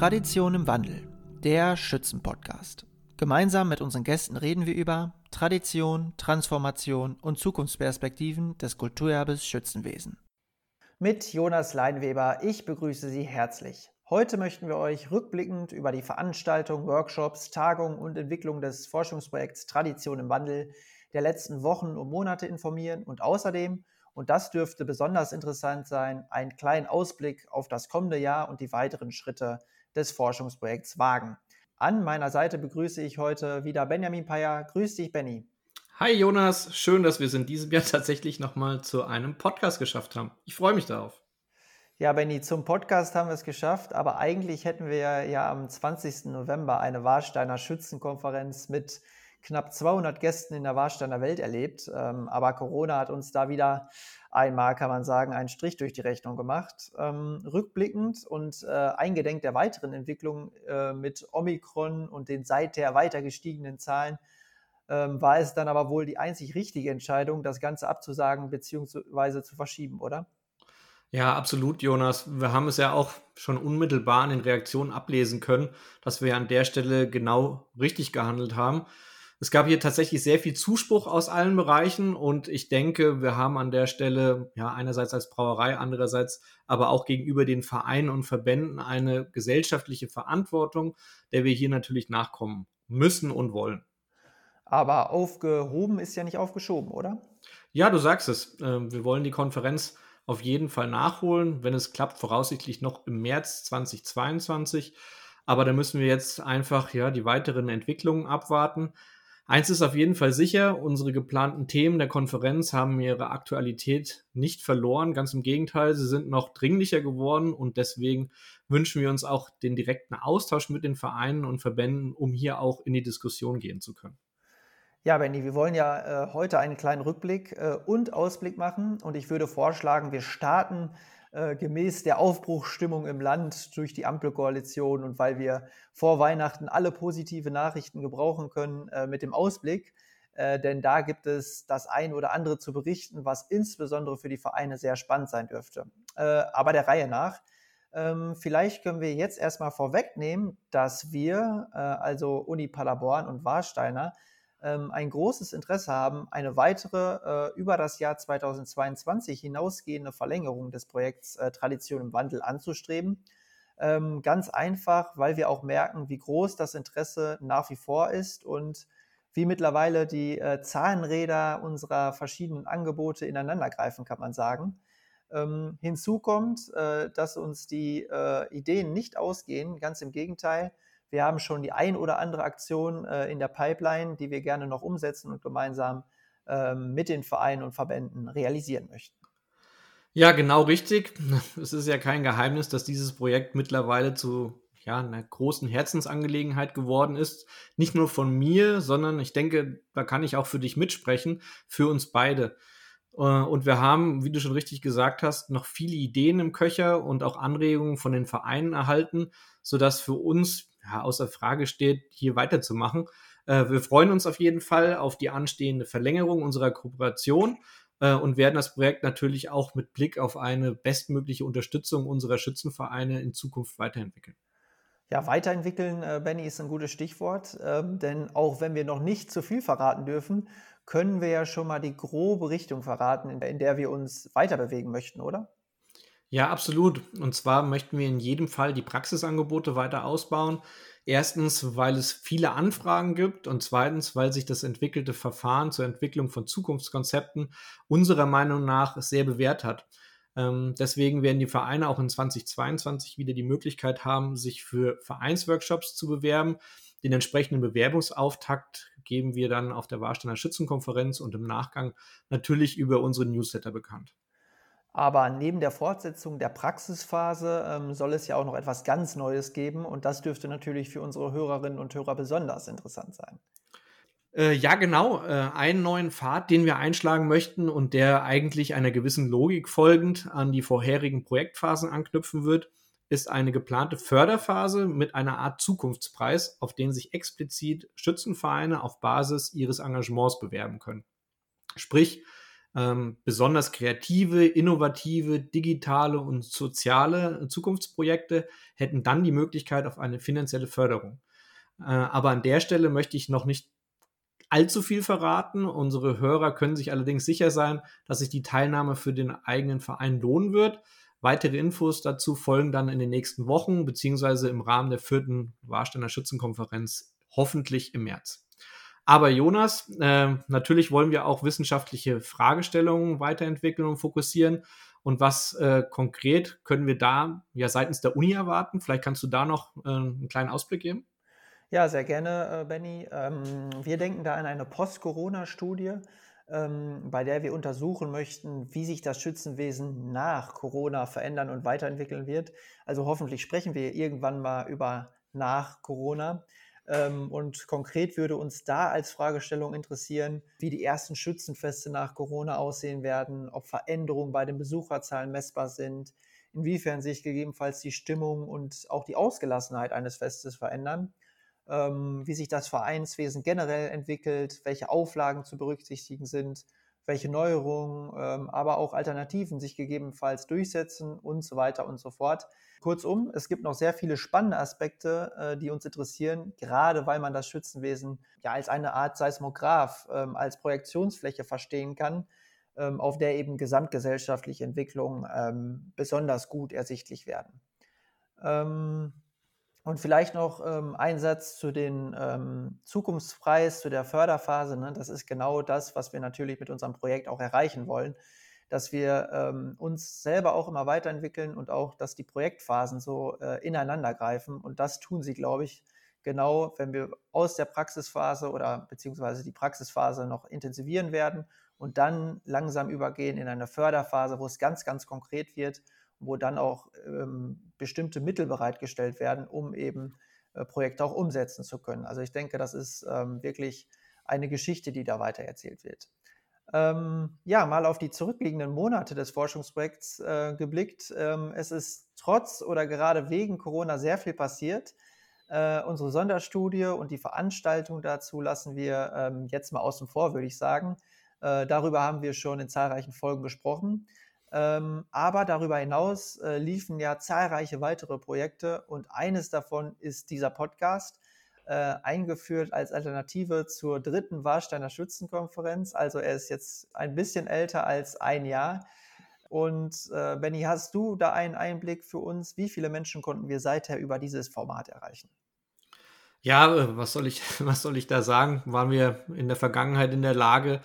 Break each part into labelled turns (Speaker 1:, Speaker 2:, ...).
Speaker 1: Tradition im Wandel, der Schützenpodcast. Gemeinsam mit unseren Gästen reden wir über Tradition, Transformation und Zukunftsperspektiven des Kulturerbes Schützenwesen. Mit Jonas Leinweber, ich begrüße Sie herzlich. Heute möchten wir euch rückblickend über die Veranstaltung, Workshops, Tagungen und Entwicklung des Forschungsprojekts Tradition im Wandel der letzten Wochen und Monate informieren und außerdem, und das dürfte besonders interessant sein, einen kleinen Ausblick auf das kommende Jahr und die weiteren Schritte des Forschungsprojekts wagen. An meiner Seite begrüße ich heute wieder Benjamin Payer. Grüß dich, Benny.
Speaker 2: Hi Jonas, schön, dass wir es in diesem Jahr tatsächlich nochmal zu einem Podcast geschafft haben. Ich freue mich darauf.
Speaker 1: Ja, Benny, zum Podcast haben wir es geschafft, aber eigentlich hätten wir ja am 20. November eine Warsteiner Schützenkonferenz mit knapp 200 Gästen in der Warsteiner Welt erlebt. Ähm, aber Corona hat uns da wieder einmal, kann man sagen, einen Strich durch die Rechnung gemacht. Ähm, rückblickend und äh, eingedenk der weiteren Entwicklung äh, mit Omikron und den seither weiter gestiegenen Zahlen ähm, war es dann aber wohl die einzig richtige Entscheidung, das Ganze abzusagen bzw. zu verschieben, oder?
Speaker 2: Ja, absolut, Jonas. Wir haben es ja auch schon unmittelbar in den Reaktionen ablesen können, dass wir an der Stelle genau richtig gehandelt haben. Es gab hier tatsächlich sehr viel Zuspruch aus allen Bereichen und ich denke, wir haben an der Stelle ja einerseits als Brauerei, andererseits aber auch gegenüber den Vereinen und Verbänden eine gesellschaftliche Verantwortung, der wir hier natürlich nachkommen müssen und wollen.
Speaker 1: Aber aufgehoben ist ja nicht aufgeschoben, oder?
Speaker 2: Ja, du sagst es. Ähm, wir wollen die Konferenz auf jeden Fall nachholen, wenn es klappt, voraussichtlich noch im März 2022. Aber da müssen wir jetzt einfach ja die weiteren Entwicklungen abwarten. Eins ist auf jeden Fall sicher, unsere geplanten Themen der Konferenz haben ihre Aktualität nicht verloren. Ganz im Gegenteil, sie sind noch dringlicher geworden und deswegen wünschen wir uns auch den direkten Austausch mit den Vereinen und Verbänden, um hier auch in die Diskussion gehen zu können.
Speaker 1: Ja, Benny, wir wollen ja äh, heute einen kleinen Rückblick äh, und Ausblick machen und ich würde vorschlagen, wir starten äh, gemäß der Aufbruchsstimmung im Land durch die Ampelkoalition und weil wir vor Weihnachten alle positive Nachrichten gebrauchen können äh, mit dem Ausblick. Äh, denn da gibt es das ein oder andere zu berichten, was insbesondere für die Vereine sehr spannend sein dürfte. Äh, aber der Reihe nach. Ähm, vielleicht können wir jetzt erstmal vorwegnehmen, dass wir, äh, also Uni Paderborn und Warsteiner, ein großes Interesse haben, eine weitere äh, über das Jahr 2022 hinausgehende Verlängerung des Projekts äh, Tradition im Wandel anzustreben. Ähm, ganz einfach, weil wir auch merken, wie groß das Interesse nach wie vor ist und wie mittlerweile die äh, Zahnräder unserer verschiedenen Angebote ineinandergreifen, kann man sagen. Ähm, hinzu kommt, dass uns die Ideen nicht ausgehen, ganz im Gegenteil. Wir haben schon die ein oder andere Aktion äh, in der Pipeline, die wir gerne noch umsetzen und gemeinsam ähm, mit den Vereinen und Verbänden realisieren möchten.
Speaker 2: Ja, genau richtig. Es ist ja kein Geheimnis, dass dieses Projekt mittlerweile zu ja, einer großen Herzensangelegenheit geworden ist. Nicht nur von mir, sondern ich denke, da kann ich auch für dich mitsprechen, für uns beide. Äh, und wir haben, wie du schon richtig gesagt hast, noch viele Ideen im Köcher und auch Anregungen von den Vereinen erhalten, sodass für uns ja, außer Frage steht, hier weiterzumachen. Äh, wir freuen uns auf jeden Fall auf die anstehende Verlängerung unserer Kooperation äh, und werden das Projekt natürlich auch mit Blick auf eine bestmögliche Unterstützung unserer Schützenvereine in Zukunft weiterentwickeln.
Speaker 1: Ja, weiterentwickeln, äh, Benny, ist ein gutes Stichwort, ähm, denn auch wenn wir noch nicht zu viel verraten dürfen, können wir ja schon mal die grobe Richtung verraten, in der, in der wir uns weiter bewegen möchten, oder?
Speaker 2: Ja, absolut. Und zwar möchten wir in jedem Fall die Praxisangebote weiter ausbauen. Erstens, weil es viele Anfragen gibt und zweitens, weil sich das entwickelte Verfahren zur Entwicklung von Zukunftskonzepten unserer Meinung nach sehr bewährt hat. Ähm, deswegen werden die Vereine auch in 2022 wieder die Möglichkeit haben, sich für Vereinsworkshops zu bewerben. Den entsprechenden Bewerbungsauftakt geben wir dann auf der Warsteiner Schützenkonferenz und im Nachgang natürlich über unsere Newsletter bekannt.
Speaker 1: Aber neben der Fortsetzung der Praxisphase ähm, soll es ja auch noch etwas ganz Neues geben und das dürfte natürlich für unsere Hörerinnen und Hörer besonders interessant sein.
Speaker 2: Äh, ja, genau. Äh, einen neuen Pfad, den wir einschlagen möchten und der eigentlich einer gewissen Logik folgend an die vorherigen Projektphasen anknüpfen wird, ist eine geplante Förderphase mit einer Art Zukunftspreis, auf den sich explizit Schützenvereine auf Basis ihres Engagements bewerben können. Sprich, Ähm, besonders kreative, innovative, digitale und soziale Zukunftsprojekte hätten dann die Möglichkeit auf eine finanzielle Förderung. Äh, aber an der Stelle möchte ich noch nicht allzu viel verraten. Unsere Hörer können sich allerdings sicher sein, dass sich die Teilnahme für den eigenen Verein lohnen wird. Weitere Infos dazu folgen dann in den nächsten Wochen, beziehungsweise im Rahmen der vierten Warsteiner Schützenkonferenz, hoffentlich im März. Aber Jonas, äh, natürlich wollen wir auch wissenschaftliche Fragestellungen weiterentwickeln und fokussieren. Und was äh, konkret können wir da ja seitens der Uni erwarten? Vielleicht kannst du da noch äh, einen kleinen Ausblick geben.
Speaker 1: Ja, sehr gerne, äh, Benny. Ähm, wir denken da an eine Post-Corona-Studie, ähm, bei der wir untersuchen möchten, wie sich das Schützenwesen nach Corona verändern und weiterentwickeln wird. Also hoffentlich sprechen wir irgendwann mal über nach Corona. Ähm, und konkret würde uns da als Fragestellung interessieren, wie die ersten Schützenfeste nach Corona aussehen werden, ob Veränderungen bei den Besucherzahlen messbar sind, inwiefern sich gegebenenfalls die Stimmung und auch die Ausgelassenheit eines Festes verändern ähm, wie sich das Vereinswesen generell entwickelt, welche Auflagen zu berücksichtigen sind, welche Neuerungen, ähm, aber auch Alternativen sich gegebenenfalls durchsetzen und so weiter und so fort. Kurzum, es gibt noch sehr viele spannende Aspekte, äh, die uns interessieren, gerade weil man das Schützenwesen ja als eine Art Seismograph, ähm, als Projektionsfläche verstehen kann, ähm, auf der eben gesamtgesellschaftliche Entwicklungen ähm, besonders gut ersichtlich werden. Und vielleicht noch ein Satz zu den Zukunftspreis, zu der Förderphase. Ne? Das ist genau das, was wir natürlich mit unserem Projekt auch erreichen wollen, dass wir ähm, uns selber auch immer weiterentwickeln und auch, dass die Projektphasen so äh, ineinander greifen. Und das tun sie, glaube ich, genau, wenn wir aus der Praxisphase oder beziehungsweise die Praxisphase noch intensivieren werden und dann langsam übergehen in eine Förderphase, wo es ganz, ganz konkret wird wo dann auch ähm, bestimmte Mittel bereitgestellt werden, um eben äh, Projekte auch umsetzen zu können. Also ich denke, das ist ähm, wirklich eine Geschichte, die da weitererzählt wird. Ähm, ja, mal auf die zurückliegenden Monate des Forschungsprojekts äh, geblickt. Ähm, es ist trotz oder gerade wegen Corona sehr viel passiert. Äh, unsere Sonderstudie und die Veranstaltung dazu lassen wir ähm, jetzt mal außen vor, würde ich sagen. Äh, darüber haben wir schon in zahlreichen Folgen gesprochen. Ähm, aber darüber hinaus äh, liefen ja zahlreiche weitere Projekte und eines davon ist dieser Podcast, äh, eingeführt als Alternative zur dritten Warsteiner Schützenkonferenz. Also er ist jetzt ein bisschen älter als ein Jahr. Und äh, Benny, hast du da einen Einblick für uns? Wie viele Menschen konnten wir seither über dieses Format erreichen?
Speaker 2: Ja, äh, was soll ich, was soll ich da sagen? Waren wir in der Vergangenheit in der Lage,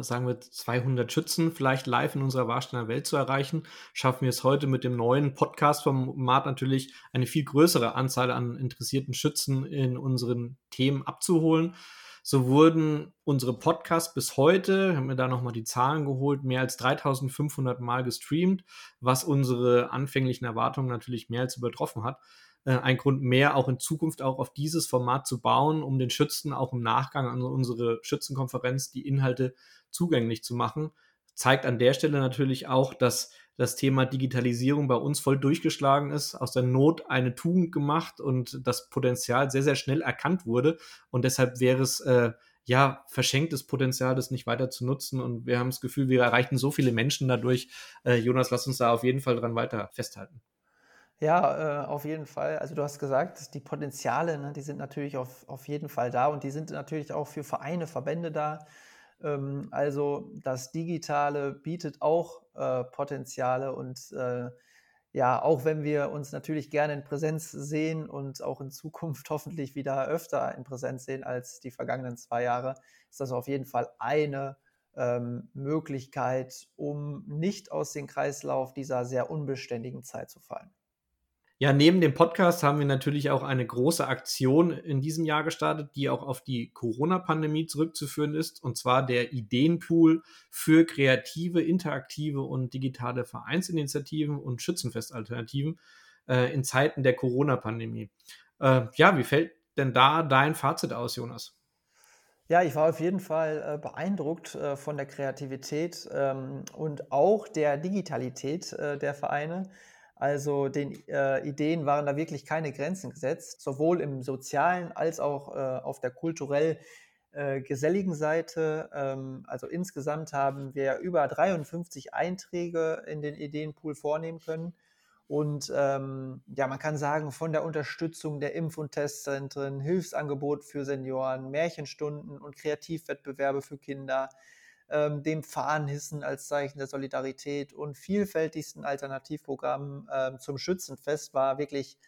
Speaker 2: sagen wir 200 Schützen vielleicht live in unserer Warsteiner Welt zu erreichen, schaffen wir es heute mit dem neuen Podcast-Format natürlich eine viel größere Anzahl an interessierten Schützen in unseren Themen abzuholen. So wurden unsere Podcasts bis heute, haben wir da nochmal die Zahlen geholt, mehr als 3500 Mal gestreamt, was unsere anfänglichen Erwartungen natürlich mehr als übertroffen hat. Äh, ein Grund mehr, auch in Zukunft auch auf dieses Format zu bauen, um den Schützen auch im Nachgang an unsere Schützenkonferenz die Inhalte zugänglich zu machen. Zeigt an der Stelle natürlich auch, dass das Thema Digitalisierung bei uns voll durchgeschlagen ist, aus der Not eine Tugend gemacht und das Potenzial sehr, sehr schnell erkannt wurde. Und deshalb wäre es äh, ja verschenktes Potenzial, das nicht weiter zu nutzen. Und wir haben das Gefühl, wir erreichen so viele Menschen dadurch. Äh, Jonas, lass uns da auf jeden Fall dran weiter festhalten.
Speaker 1: Ja, äh, auf jeden Fall. Also du hast gesagt, die Potenziale, ne, die sind natürlich auf, auf jeden Fall da und die sind natürlich auch für Vereine, Verbände da. Ähm, also das Digitale bietet auch äh, Potenziale und äh, ja, auch wenn wir uns natürlich gerne in Präsenz sehen und auch in Zukunft hoffentlich wieder öfter in Präsenz sehen als die vergangenen zwei Jahre, ist das auf jeden Fall eine ähm, Möglichkeit, um nicht aus dem Kreislauf dieser sehr unbeständigen Zeit zu fallen.
Speaker 2: Ja, neben dem Podcast haben wir natürlich auch eine große Aktion in diesem Jahr gestartet, die auch auf die Corona-Pandemie zurückzuführen ist, und zwar der Ideenpool für kreative, interaktive und digitale Vereinsinitiativen und Schützenfestalternativen äh, in Zeiten der Corona-Pandemie. Äh, ja, wie fällt denn da dein Fazit aus, Jonas?
Speaker 1: Ja, ich war auf jeden Fall äh, beeindruckt äh, von der Kreativität ähm, und auch der Digitalität äh, der Vereine. Also den äh, Ideen waren da wirklich keine Grenzen gesetzt, sowohl im sozialen als auch äh, auf der kulturell äh, geselligen Seite. Ähm, also insgesamt haben wir über 53 Einträge in den Ideenpool vornehmen können. Und ähm, ja, man kann sagen, von der Unterstützung der Impf- und Testzentren, Hilfsangebot für Senioren, Märchenstunden und Kreativwettbewerbe für Kinder, ähm, dem Fahnenhissen als Zeichen der Solidarität und vielfältigsten Alternativprogrammen ähm, zum Schützenfest war wirklich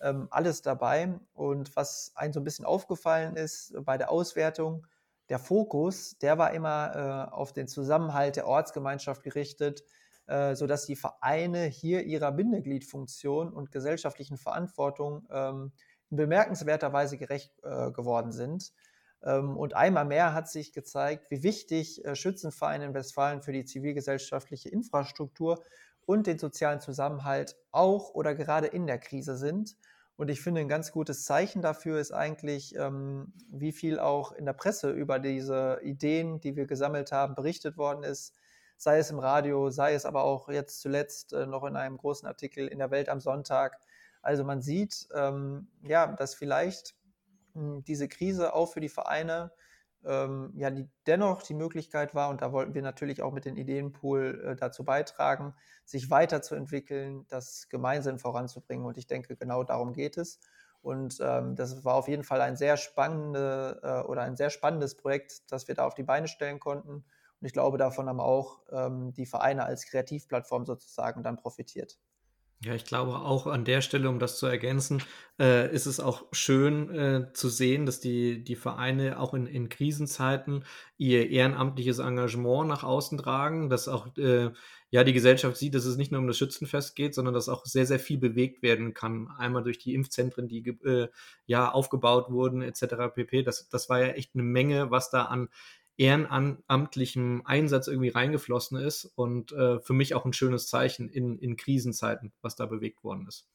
Speaker 1: ähm, alles dabei. Und was einem so ein bisschen aufgefallen ist bei der Auswertung, der Fokus, der war immer äh, auf den Zusammenhalt der Ortsgemeinschaft gerichtet, äh, sodass die Vereine hier ihrer Bindegliedfunktion und gesellschaftlichen Verantwortung ähm, in bemerkenswerter Weise gerecht äh, geworden sind. Ähm, und einmal mehr hat sich gezeigt, wie wichtig äh, Schützenvereine in Westfalen für die zivilgesellschaftliche Infrastruktur und den sozialen Zusammenhalt auch oder gerade in der Krise sind. Und ich finde, ein ganz gutes Zeichen dafür ist eigentlich, ähm, wie viel auch in der Presse über diese Ideen, die wir gesammelt haben, berichtet worden ist. Sei es im Radio, sei es aber auch jetzt zuletzt äh, noch in einem großen Artikel in der Welt am Sonntag. Also man sieht, ähm, ja, dass vielleicht diese Krise auch für die Vereine ähm, ja, die dennoch die Möglichkeit war, und da wollten wir natürlich auch mit dem Ideenpool äh, dazu beitragen, sich weiterzuentwickeln, das gemeinsam voranzubringen. Und ich denke, genau darum geht es. Und ähm, das war auf jeden Fall ein sehr spannende äh, oder ein sehr spannendes Projekt, das wir da auf die Beine stellen konnten. Und ich glaube, davon haben auch ähm, die Vereine als Kreativplattform sozusagen dann profitiert.
Speaker 2: Ja, ich glaube auch an der Stelle, um das zu ergänzen, äh, ist es auch schön äh, zu sehen, dass die, die Vereine auch in, in Krisenzeiten ihr ehrenamtliches Engagement nach außen tragen, dass auch äh, ja die Gesellschaft sieht, dass es nicht nur um das Schützenfest geht, sondern dass auch sehr, sehr viel bewegt werden kann. Einmal durch die Impfzentren, die äh, ja aufgebaut wurden, etc. pp. Das, das war ja echt eine Menge, was da an ehrenamtlichem Einsatz irgendwie reingeflossen ist und äh, für mich auch ein schönes Zeichen in, in Krisenzeiten, was da bewegt worden ist.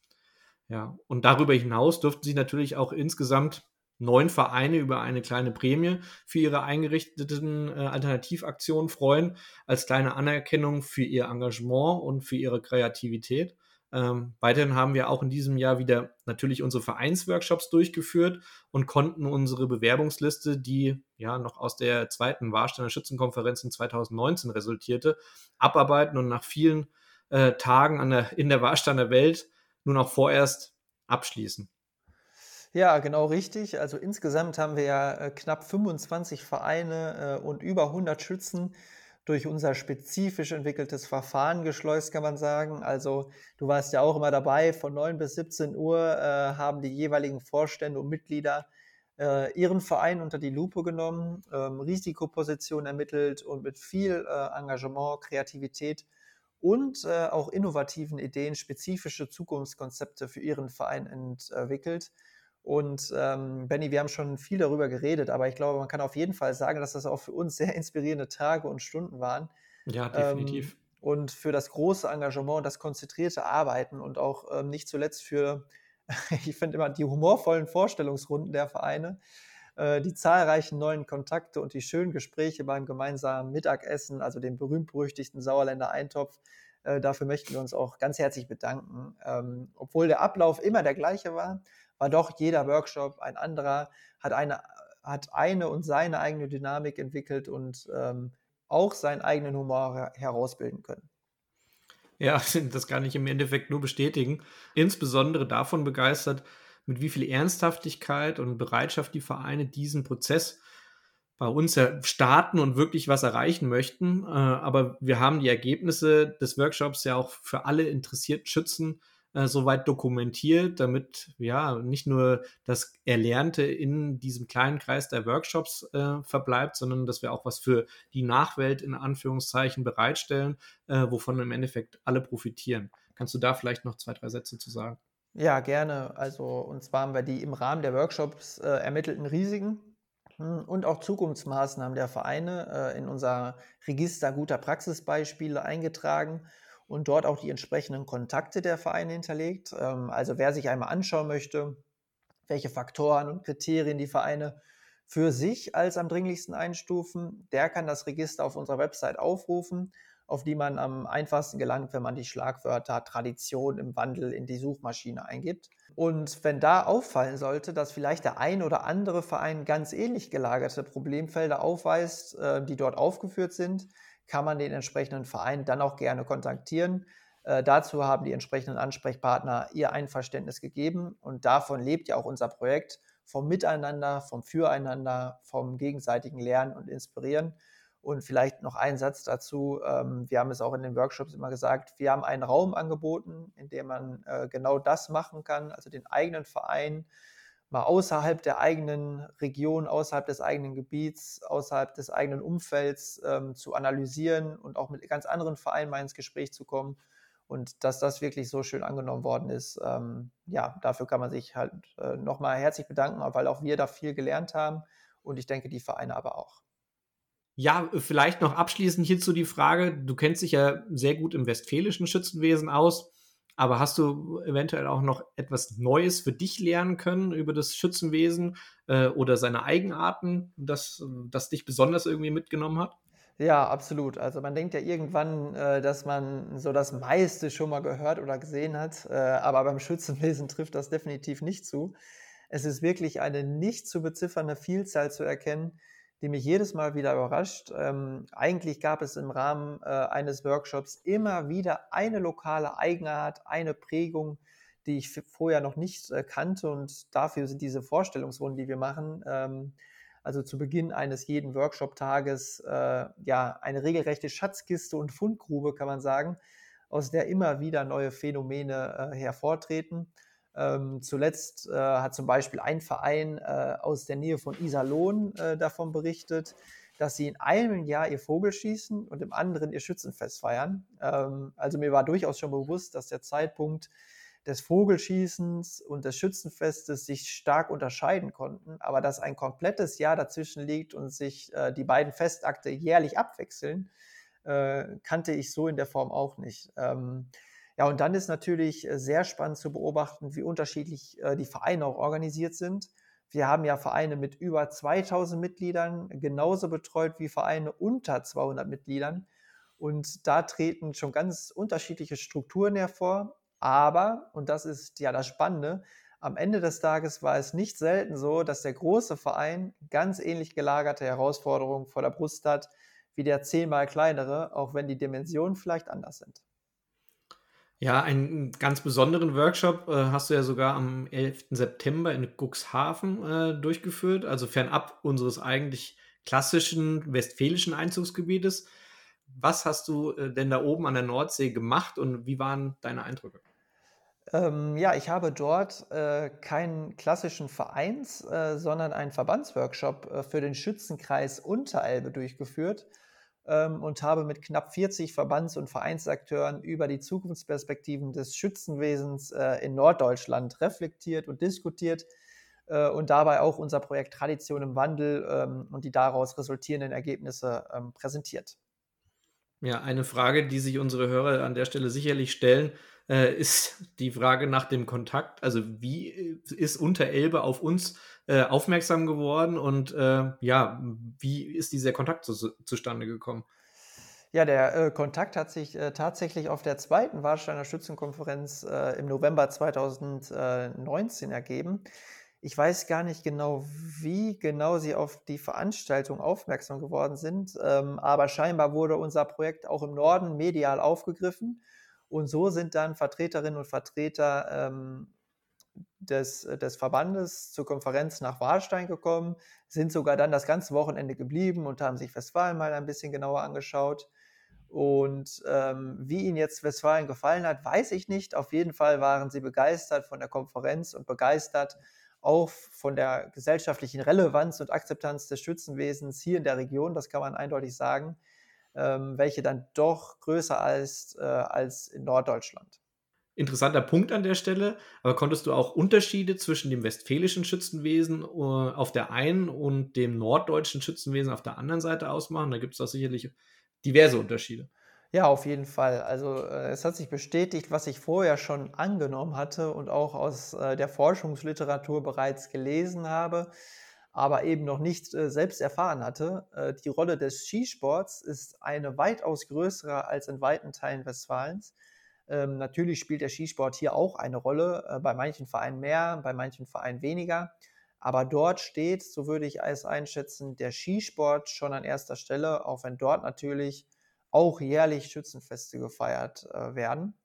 Speaker 2: Ja, und darüber hinaus durften sich natürlich auch insgesamt neun Vereine über eine kleine Prämie für ihre eingerichteten äh, Alternativaktionen freuen, als kleine Anerkennung für ihr Engagement und für ihre Kreativität. Ähm, weiterhin haben wir auch in diesem Jahr wieder natürlich unsere Vereinsworkshops durchgeführt und konnten unsere Bewerbungsliste, die ja noch aus der zweiten Warsteiner Schützenkonferenz in 2019 resultierte, abarbeiten und nach vielen äh, Tagen der, in der Warsteiner Welt nun auch vorerst abschließen.
Speaker 1: Ja, genau richtig. Also insgesamt haben wir ja äh, knapp 25 Vereine äh, und über 100 Schützen durch unser spezifisch entwickeltes Verfahren geschleust, kann man sagen. Also du warst ja auch immer dabei, von 9 bis 17 Uhr äh, haben die jeweiligen Vorstände und Mitglieder äh, ihren Verein unter die Lupe genommen, ähm, Risikopositionen ermittelt und mit viel äh, Engagement, Kreativität und äh, auch innovativen Ideen spezifische Zukunftskonzepte für ihren Verein entwickelt. Und ähm, Benny, wir haben schon viel darüber geredet, aber ich glaube, man kann auf jeden Fall sagen, dass das auch für uns sehr inspirierende Tage und Stunden waren.
Speaker 2: Ja, definitiv.
Speaker 1: Ähm, und für das große Engagement, das konzentrierte Arbeiten und auch ähm, nicht zuletzt für, ich finde immer, die humorvollen Vorstellungsrunden der Vereine, äh, die zahlreichen neuen Kontakte und die schönen Gespräche beim gemeinsamen Mittagessen, also dem berühmt-berüchtigten Sauerländer Eintopf. Äh, dafür möchten wir uns auch ganz herzlich bedanken. Ähm, obwohl der Ablauf immer der gleiche war, war doch jeder Workshop ein anderer, hat eine, hat eine und seine eigene Dynamik entwickelt und ähm, auch seinen eigenen Humor herausbilden können.
Speaker 2: Ja, das kann ich im Endeffekt nur bestätigen. Insbesondere davon begeistert, mit wie viel Ernsthaftigkeit und Bereitschaft die Vereine diesen Prozess bei uns starten und wirklich was erreichen möchten. Äh, aber wir haben die Ergebnisse des Workshops ja auch für alle interessierten Schützen äh, soweit dokumentiert, damit ja nicht nur das Erlernte in diesem kleinen Kreis der Workshops äh, verbleibt, sondern dass wir auch was für die Nachwelt in Anführungszeichen bereitstellen, äh, wovon im Endeffekt alle profitieren. Kannst du da vielleicht noch zwei, drei Sätze zu sagen?
Speaker 1: Ja, gerne. Also, und zwar haben wir die im Rahmen der Workshops äh, ermittelten Risiken hm, und auch Zukunftsmaßnahmen der Vereine äh, in unser Register guter Praxisbeispiele eingetragen und dort auch die entsprechenden Kontakte der Vereine hinterlegt. Ähm, also wer sich einmal anschauen möchte, welche Faktoren und Kriterien die Vereine für sich als am dringlichsten einstufen, der kann das Register auf unserer Website aufrufen. auf die man am einfachsten gelangt, wenn man die Schlagwörter Tradition im Wandel in die Suchmaschine eingibt. Und wenn da auffallen sollte, dass vielleicht der ein oder andere Verein ganz ähnlich gelagerte Problemfelder aufweist, äh, die dort aufgeführt sind, kann man den entsprechenden Verein dann auch gerne kontaktieren. Äh, dazu haben die entsprechenden Ansprechpartner ihr Einverständnis gegeben und davon lebt ja auch unser Projekt vom Miteinander, vom Füreinander, vom gegenseitigen Lernen und Inspirieren. Und vielleicht noch ein Satz dazu. Ähm, wir haben es auch in den Workshops immer gesagt, wir haben einen Raum angeboten, in dem man äh, genau das machen kann, also den eigenen Verein mal außerhalb der eigenen Region, außerhalb des eigenen Gebiets, außerhalb des eigenen Umfelds ähm, zu analysieren und auch mit ganz anderen Vereinen mal ins Gespräch zu kommen. Und dass das wirklich so schön angenommen worden ist, ähm, ja, dafür kann man sich halt äh, nochmal herzlich bedanken, weil auch wir da viel gelernt haben und ich denke, die Vereine aber auch.
Speaker 2: Ja, vielleicht noch abschließend hierzu die Frage, du kennst dich ja sehr gut im westfälischen Schützenwesen aus, aber hast du eventuell auch noch etwas Neues für dich lernen können über das Schützenwesen äh, oder seine Eigenarten, das, das dich besonders irgendwie mitgenommen hat?
Speaker 1: Ja, absolut. Also man denkt ja irgendwann, äh, dass man so das meiste schon mal gehört oder gesehen hat, äh, aber beim Schützenwesen trifft das definitiv nicht zu. Es ist wirklich eine nicht zu beziffernde Vielzahl zu erkennen, die mich jedes Mal wieder überrascht. Ähm, eigentlich gab es im Rahmen äh, eines Workshops immer wieder eine lokale Eigenart, eine Prägung, die ich vorher noch nicht äh, kannte. Und dafür sind diese Vorstellungsrunden, die wir machen, ähm, also zu Beginn eines jeden Workshop-Tages, äh, ja, eine regelrechte Schatzkiste und Fundgrube, kann man sagen, aus der immer wieder neue Phänomene äh, hervortreten. Ähm, zuletzt äh, hat zum Beispiel ein Verein äh, aus der Nähe von Iserlohn äh, davon berichtet, dass sie in einem Jahr ihr Vogelschießen und im anderen ihr Schützenfest feiern. Ähm, also mir war durchaus schon bewusst, dass der Zeitpunkt des Vogelschießens und des Schützenfestes sich stark unterscheiden konnten, aber dass ein komplettes Jahr dazwischen liegt und sich äh, die beiden Festakte jährlich abwechseln, äh, kannte ich so in der Form auch nicht. Ähm, ja, und dann ist natürlich äh, sehr spannend zu beobachten, wie unterschiedlich äh, die Vereine auch organisiert sind. Wir haben ja Vereine mit über 2000 Mitgliedern genauso betreut wie Vereine unter 200 Mitgliedern. Und da treten schon ganz unterschiedliche Strukturen hervor. Aber, und das ist ja das Spannende, am Ende des Tages war es nicht selten so, dass der große Verein ganz ähnlich gelagerte Herausforderungen vor der Brust hat wie der zehnmal kleinere, auch wenn die Dimensionen vielleicht anders sind.
Speaker 2: Ja, einen ganz besonderen Workshop äh, hast du ja sogar am 11. September in Cuxhaven äh, durchgeführt, also fernab unseres eigentlich klassischen westfälischen Einzugsgebietes. Was hast du äh, denn da oben an der Nordsee gemacht und wie waren deine Eindrücke?
Speaker 1: Ähm, ja, ich habe dort äh, keinen klassischen Vereins, äh, sondern einen Verbandsworkshop äh, für den Schützenkreis Unterelbe durchgeführt und habe mit knapp 40 Verbands- und Vereinsakteuren über die Zukunftsperspektiven des Schützenwesens äh, in Norddeutschland reflektiert und diskutiert äh, und dabei auch unser Projekt Tradition im Wandel ähm, und die daraus resultierenden Ergebnisse ähm, präsentiert.
Speaker 2: Ja, eine Frage, die sich unsere Hörer an der Stelle sicherlich stellen, äh, ist die Frage nach dem Kontakt. Also wie ist Unterelbe auf uns äh, aufmerksam geworden und äh, ja, wie ist dieser Kontakt zu, zustande gekommen?
Speaker 1: Ja, der äh, Kontakt hat sich äh, tatsächlich auf der zweiten Warsteiner Schützenkonferenz äh, im November 2019 ergeben. Ich weiß gar nicht genau, wie genau Sie auf die Veranstaltung aufmerksam geworden sind, ähm, aber scheinbar wurde unser Projekt auch im Norden medial aufgegriffen. Und so sind dann Vertreterinnen und Vertreter ähm, des, äh, des Verbandes zur Konferenz nach Warstein gekommen, sind sogar dann das ganze Wochenende geblieben und haben sich Westfalen mal ein bisschen genauer angeschaut. Und ähm, wie Ihnen jetzt Westfalen gefallen hat, weiß ich nicht. Auf jeden Fall waren Sie begeistert von der Konferenz und begeistert auch von der gesellschaftlichen Relevanz und Akzeptanz des Schützenwesens hier in der Region, das kann man eindeutig sagen, ähm, welche dann doch größer ist äh, als in Norddeutschland
Speaker 2: interessanter Punkt an der Stelle. Aber konntest du auch Unterschiede zwischen dem westfälischen Schützenwesen äh, auf der einen und dem norddeutschen Schützenwesen auf der anderen Seite ausmachen? Da gibt es doch sicherlich diverse Unterschiede.
Speaker 1: Ja, auf jeden Fall. Also äh, es hat sich bestätigt, was ich vorher schon angenommen hatte und auch aus äh, der Forschungsliteratur bereits gelesen habe. aber eben noch nicht äh, selbst erfahren hatte. Äh, die Rolle des Skisports ist eine weitaus größere als in weiten Teilen Westfalens. Ähm, natürlich spielt der Skisport hier auch eine Rolle, äh, bei manchen Vereinen mehr, bei manchen Vereinen weniger. Aber dort steht, so würde ich es einschätzen, der Skisport schon an erster Stelle, auch wenn dort natürlich auch jährlich Schützenfeste gefeiert äh, werden.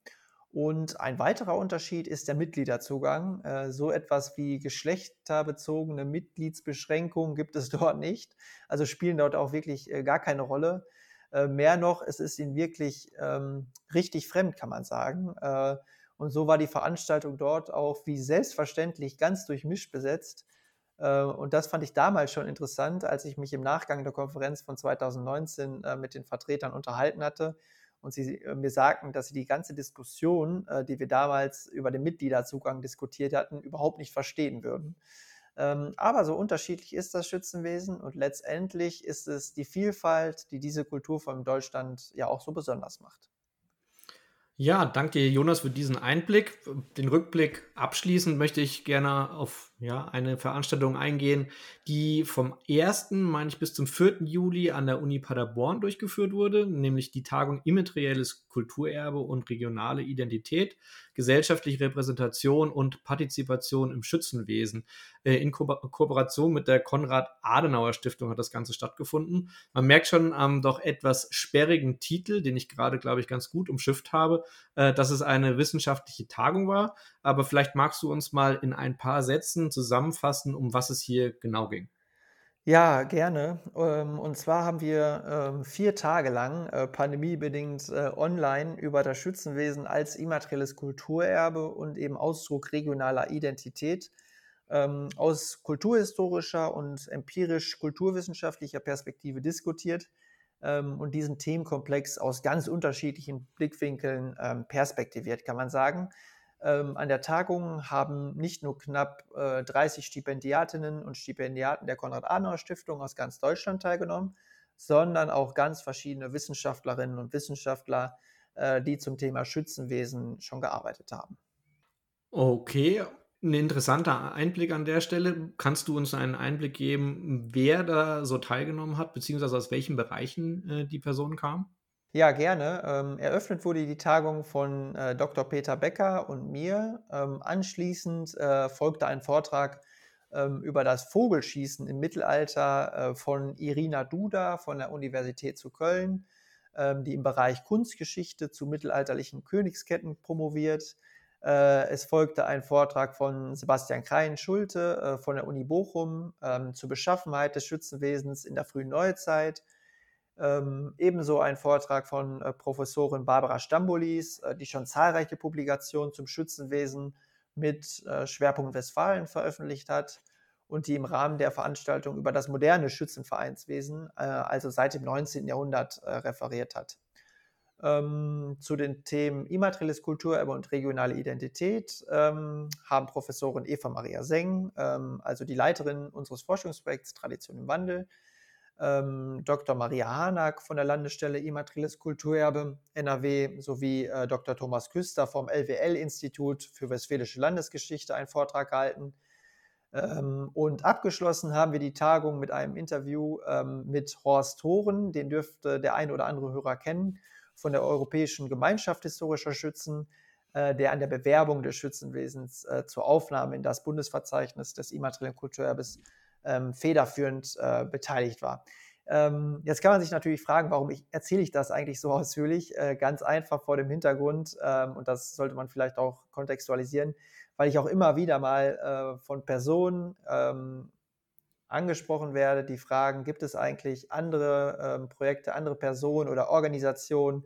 Speaker 1: Und ein weiterer Unterschied ist der Mitgliederzugang. Äh, so etwas wie geschlechterbezogene Mitgliedsbeschränkungen gibt es dort nicht. Also spielen dort auch wirklich äh, gar keine Rolle. Äh, mehr noch, es ist ihnen wirklich ähm, richtig fremd, kann man sagen. Äh, und so war die Veranstaltung dort auch wie selbstverständlich ganz durchmischt besetzt. Äh, und das fand ich damals schon interessant, als ich mich im Nachgang der Konferenz von 2019 äh, mit den Vertretern unterhalten hatte und sie äh, mir sagten, dass sie die ganze Diskussion, äh, die wir damals über den Mitgliederzugang diskutiert hatten, überhaupt nicht verstehen würden. Ähm, aber so unterschiedlich ist das Schützenwesen und letztendlich ist es die Vielfalt, die diese Kulturform in Deutschland ja auch so besonders macht.
Speaker 2: Ja, danke Jonas für diesen Einblick. Den Rückblick abschließend möchte ich gerne auf ja, eine Veranstaltung eingehen, die vom 1. meine ich bis zum 4. Juli an der Uni Paderborn durchgeführt wurde, nämlich die Tagung Immaterielles Kulturerbe und regionale Identität, gesellschaftliche Repräsentation und Partizipation im Schützenwesen. Äh, in Ko Kooperation mit der Konrad-Adenauer-Stiftung hat das Ganze stattgefunden. Man merkt schon am doch etwas sperrigen Titel, den ich gerade, glaube ich, ganz gut umschifft habe, äh, dass es eine wissenschaftliche Tagung war. Aber vielleicht magst du uns mal in ein paar Sätzen zusammenfassen, um was es hier genau ging?
Speaker 1: Ja, gerne. Ähm, und zwar haben wir ähm, vier Tage lang äh, pandemiebedingt äh, online über das Schützenwesen als immaterielles Kulturerbe und eben Ausdruck regionaler Identität ähm, aus kulturhistorischer und empirisch-kulturwissenschaftlicher Perspektive diskutiert und diesen Themenkomplex aus ganz unterschiedlichen Blickwinkeln perspektiviert, kann man sagen. Ähm, an der Tagung haben nicht nur knapp äh, 30 Stipendiatinnen und Stipendiaten der Konrad-Adenauer-Stiftung aus ganz Deutschland teilgenommen, sondern auch ganz verschiedene Wissenschaftlerinnen und Wissenschaftler, äh, die zum Thema Schützenwesen schon gearbeitet haben.
Speaker 2: Okay, ein interessanter Einblick an der Stelle. Kannst du uns einen Einblick geben, wer da so teilgenommen hat, beziehungsweise aus welchen Bereichen äh, die Personen kamen?
Speaker 1: Ja, gerne. Ähm, eröffnet wurde die Tagung von äh, Dr. Peter Becker und mir. Ähm, anschließend äh, folgte ein Vortrag ähm, über das Vogelschießen im Mittelalter äh, von Irina Duda von der Universität zu Köln, ähm, die im Bereich Kunstgeschichte zu mittelalterlichen Königsketten promoviert. Äh, es folgte ein Vortrag von Sebastian Kreien-Schulte äh, von der Uni Bochum ähm, zur Beschaffenheit des Schützenwesens in der frühen Neuzeit. Ähm, ebenso ein Vortrag von äh, Professorin Barbara Stambulis, äh, die schon zahlreiche Publikationen zum Schützenwesen mit äh, Schwerpunkt Westfalen veröffentlicht hat und die im Rahmen der Veranstaltung über das moderne Schützenvereinswesen, äh, also seit dem 19. Jahrhundert, äh, referiert hat. Ähm, zu den Themen immaterielles Kulturerbe und regionale Identität ähm, haben Professorin Eva Maria Seng, ähm, also die Leiterin unseres Forschungsprojekts Tradition im Wandel, ähm, Dr. Maria Hanak von der Landesstelle Immaterielles Kulturerbe NRW sowie äh, Dr. Thomas Küster vom LWL-Institut für Westfälische Landesgeschichte einen Vortrag gehalten. Ähm, und abgeschlossen haben wir die Tagung mit einem Interview ähm, mit Horst Thoren, den dürfte der ein oder andere Hörer kennen, von der Europäischen Gemeinschaft historischer Schützen, äh, der an der Bewerbung des Schützenwesens äh, zur Aufnahme in das Bundesverzeichnis des immateriellen Kulturerbes ähm, federführend äh, beteiligt war. Ähm, jetzt kann man sich natürlich fragen, warum ich, erzähle ich das eigentlich so ausführlich? Äh, ganz einfach vor dem Hintergrund, ähm, und das sollte man vielleicht auch kontextualisieren, weil ich auch immer wieder mal äh, von Personen ähm, angesprochen werde, die fragen, gibt es eigentlich andere ähm, Projekte, andere Personen oder Organisationen,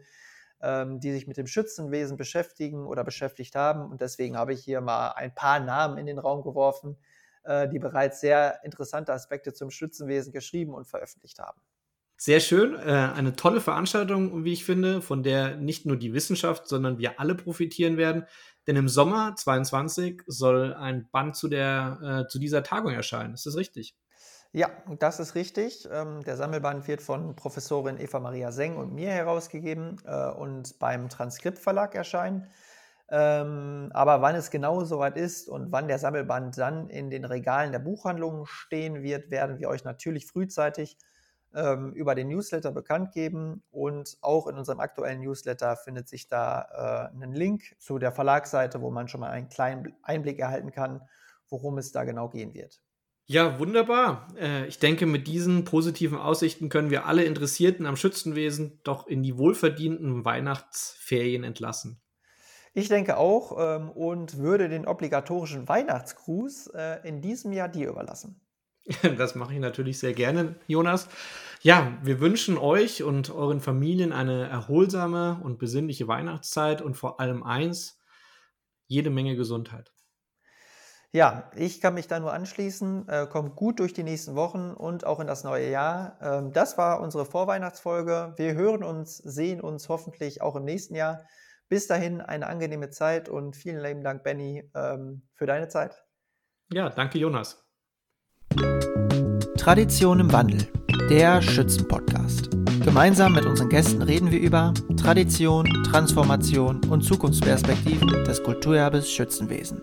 Speaker 1: ähm, die sich mit dem Schützenwesen beschäftigen oder beschäftigt haben. Und deswegen habe ich hier mal ein paar Namen in den Raum geworfen, die bereits sehr interessante Aspekte zum Schützenwesen geschrieben und veröffentlicht haben.
Speaker 2: Sehr schön, äh, eine tolle Veranstaltung, wie ich finde, von der nicht nur die Wissenschaft, sondern wir alle profitieren werden. Denn im Sommer 22 soll ein Band zu, der, äh, zu dieser Tagung erscheinen. Ist das richtig?
Speaker 1: Ja, das ist richtig. Ähm, der Sammelband wird von Professorin Eva Maria Seng und mir herausgegeben und beim Transkriptverlag erscheinen. Ähm, aber wann es genau soweit ist und wann der Sammelband dann in den Regalen der Buchhandlungen stehen wird, werden wir euch natürlich frühzeitig ähm, über den Newsletter bekannt geben. Und auch in unserem aktuellen Newsletter findet sich da äh, ein Link zu der Verlagsseite, wo man schon mal einen kleinen Einblick erhalten kann, worum es da genau gehen wird.
Speaker 2: Ja, wunderbar. Äh, ich denke, mit diesen positiven Aussichten können wir alle Interessierten am Schützenwesen doch in die wohlverdienten Weihnachtsferien entlassen.
Speaker 1: Ich denke auch ähm, und würde den obligatorischen Weihnachtsgruß äh, in diesem Jahr dir überlassen.
Speaker 2: Das mache ich natürlich sehr gerne, Jonas. Ja, wir wünschen euch und euren Familien eine erholsame und besinnliche Weihnachtszeit und vor allem eins, jede Menge Gesundheit.
Speaker 1: Ja, ich kann mich da nur anschließen. Äh, kommt gut durch die nächsten Wochen und auch in das neue Jahr. Ähm, das war unsere Vorweihnachtsfolge. Wir hören uns, sehen uns hoffentlich auch im nächsten Jahr. Bis dahin eine angenehme Zeit und vielen lieben Dank, Benny, ähm, für deine Zeit.
Speaker 2: Ja, danke, Jonas.
Speaker 1: Tradition im Wandel, der Schützen-Podcast. Gemeinsam mit unseren Gästen reden wir über Tradition, Transformation und Zukunftsperspektiven des Kulturerbes Schützenwesen.